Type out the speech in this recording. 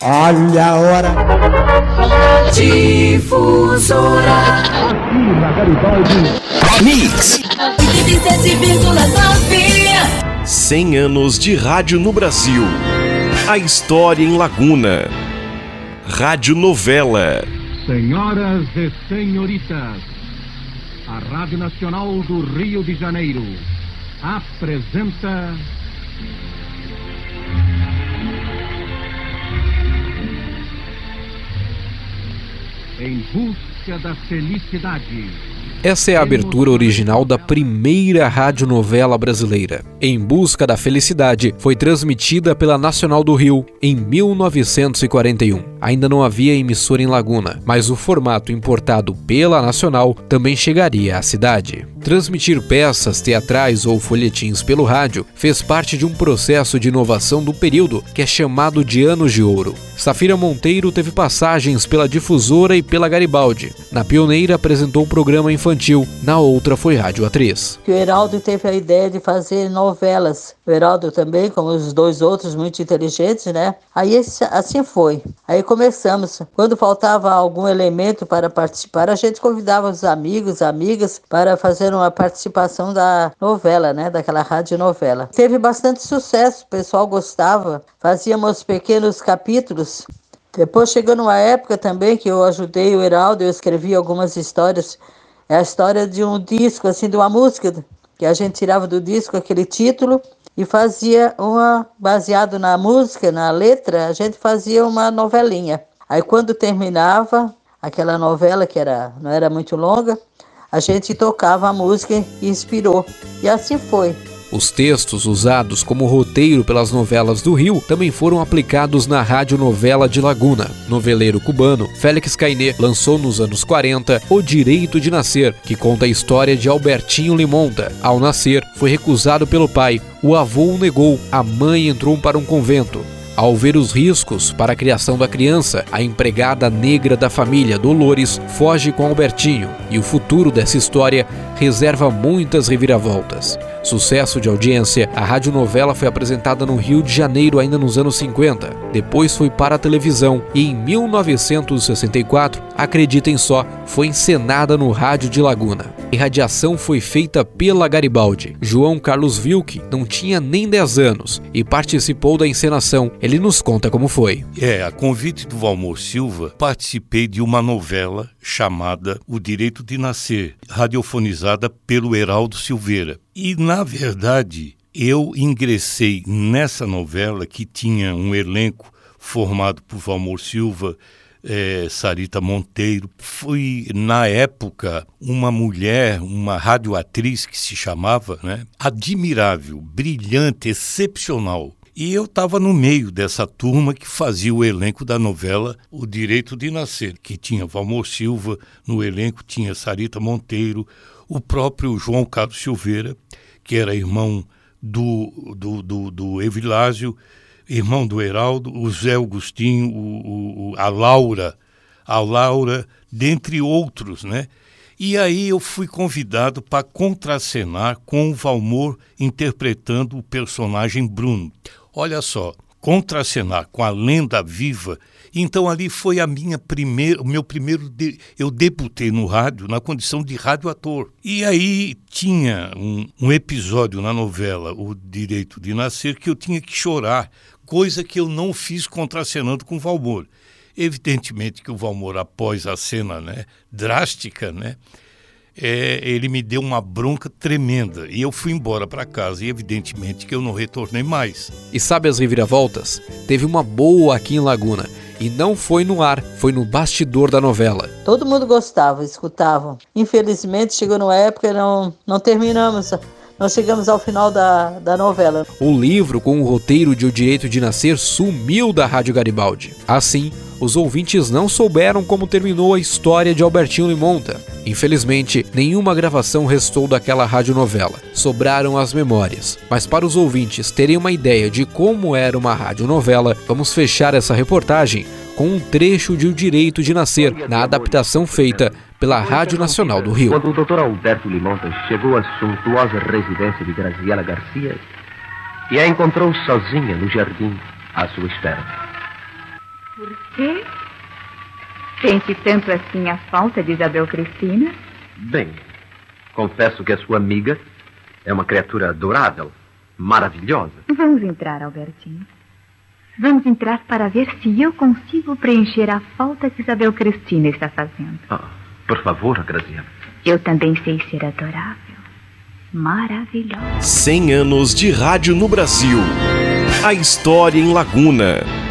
Olha a hora. Difusora. Aqui na Garibaldi. Mix. 87,9. 100 anos de rádio no Brasil. A história em Laguna. Rádio Novela. Senhoras e senhoritas, a Rádio Nacional do Rio de Janeiro apresenta. Em busca da felicidade. Essa é a abertura original da primeira radionovela brasileira. Em Busca da Felicidade foi transmitida pela Nacional do Rio em 1941. Ainda não havia emissora em Laguna, mas o formato importado pela Nacional também chegaria à cidade. Transmitir peças teatrais ou folhetins pelo rádio fez parte de um processo de inovação do período que é chamado de Anos de Ouro. Safira Monteiro teve passagens pela Difusora e pela Garibaldi. Na Pioneira apresentou o programa infantil, na outra foi rádio atriz. O Heraldo teve a ideia de fazer novelas. O Heraldo também, como os dois outros, muito inteligentes, né? Aí assim foi. Aí começamos. Quando faltava algum elemento para participar, a gente convidava os amigos, amigas para fazer uma participação da novela, né? Daquela rádio novela. Teve bastante sucesso, o pessoal gostava. Fazíamos pequenos capítulos. Depois chegou numa época também que eu ajudei o Heraldo, eu escrevi algumas histórias. É a história de um disco, assim, de uma música, que a gente tirava do disco aquele título e fazia uma, baseado na música, na letra, a gente fazia uma novelinha. Aí quando terminava aquela novela, que era, não era muito longa, a gente tocava a música e inspirou. E assim foi. Os textos usados como roteiro pelas novelas do Rio também foram aplicados na radionovela de Laguna. Noveleiro cubano, Félix Cainé lançou nos anos 40 O Direito de Nascer, que conta a história de Albertinho Limonta. Ao nascer, foi recusado pelo pai. O avô o negou, a mãe entrou para um convento. Ao ver os riscos para a criação da criança, a empregada negra da família, Dolores, foge com Albertinho e o futuro dessa história reserva muitas reviravoltas. Sucesso de audiência, a radionovela foi apresentada no Rio de Janeiro ainda nos anos 50. Depois foi para a televisão e em 1964, acreditem só, foi encenada no rádio de Laguna. A radiação foi feita pela Garibaldi. João Carlos Vilk não tinha nem 10 anos e participou da encenação. Ele nos conta como foi. É, a convite do Valmor Silva, participei de uma novela chamada O Direito de Nascer, radiofonizada pelo Heraldo Silveira. E, na verdade, eu ingressei nessa novela que tinha um elenco formado por Valmor Silva, é, Sarita Monteiro. Fui, na época, uma mulher, uma radioatriz que se chamava, né? Admirável, brilhante, excepcional. E eu estava no meio dessa turma que fazia o elenco da novela O Direito de Nascer, que tinha Valmor Silva, no elenco tinha Sarita Monteiro, o próprio João Carlos Silveira, que era irmão do, do, do, do Evilásio, irmão do Heraldo, o Zé Augustinho, o, o, a Laura, a Laura, dentre outros, né? E aí eu fui convidado para contracenar com o Valmor interpretando o personagem Bruno. Olha só, contracenar com a lenda viva. Então ali foi a minha primeira, o meu primeiro de, eu debutei no rádio na condição de radioator. E aí tinha um, um episódio na novela O Direito de Nascer que eu tinha que chorar, coisa que eu não fiz contracenando com o Valmor. Evidentemente que o Valmor após a cena, né, drástica, né, é, ele me deu uma bronca tremenda e eu fui embora para casa e evidentemente que eu não retornei mais. E sabe as reviravoltas? Teve uma boa aqui em Laguna e não foi no ar, foi no bastidor da novela. Todo mundo gostava, escutava. Infelizmente chegou numa época não não terminamos nós chegamos ao final da, da novela. O livro com o roteiro de O Direito de Nascer sumiu da Rádio Garibaldi. Assim, os ouvintes não souberam como terminou a história de Albertinho Limonta. Infelizmente, nenhuma gravação restou daquela radionovela. Sobraram as memórias. Mas para os ouvintes terem uma ideia de como era uma radionovela, vamos fechar essa reportagem com um trecho de O Direito de Nascer, na adaptação feita pela Rádio Nacional do Rio. Quando o Dr. Alberto Limonta chegou à suntuosa residência de Graziela Garcia e a encontrou sozinha no jardim à sua espera. Por quê? Sente tanto assim a falta de Isabel Cristina? Bem, confesso que a sua amiga é uma criatura adorável, maravilhosa. Vamos entrar, Albertinho. Vamos entrar para ver se eu consigo preencher a falta que Isabel Cristina está fazendo. Ah, por favor, Graziano. Eu também sei ser adorável. Maravilhosa. 100 anos de rádio no Brasil. A história em Laguna.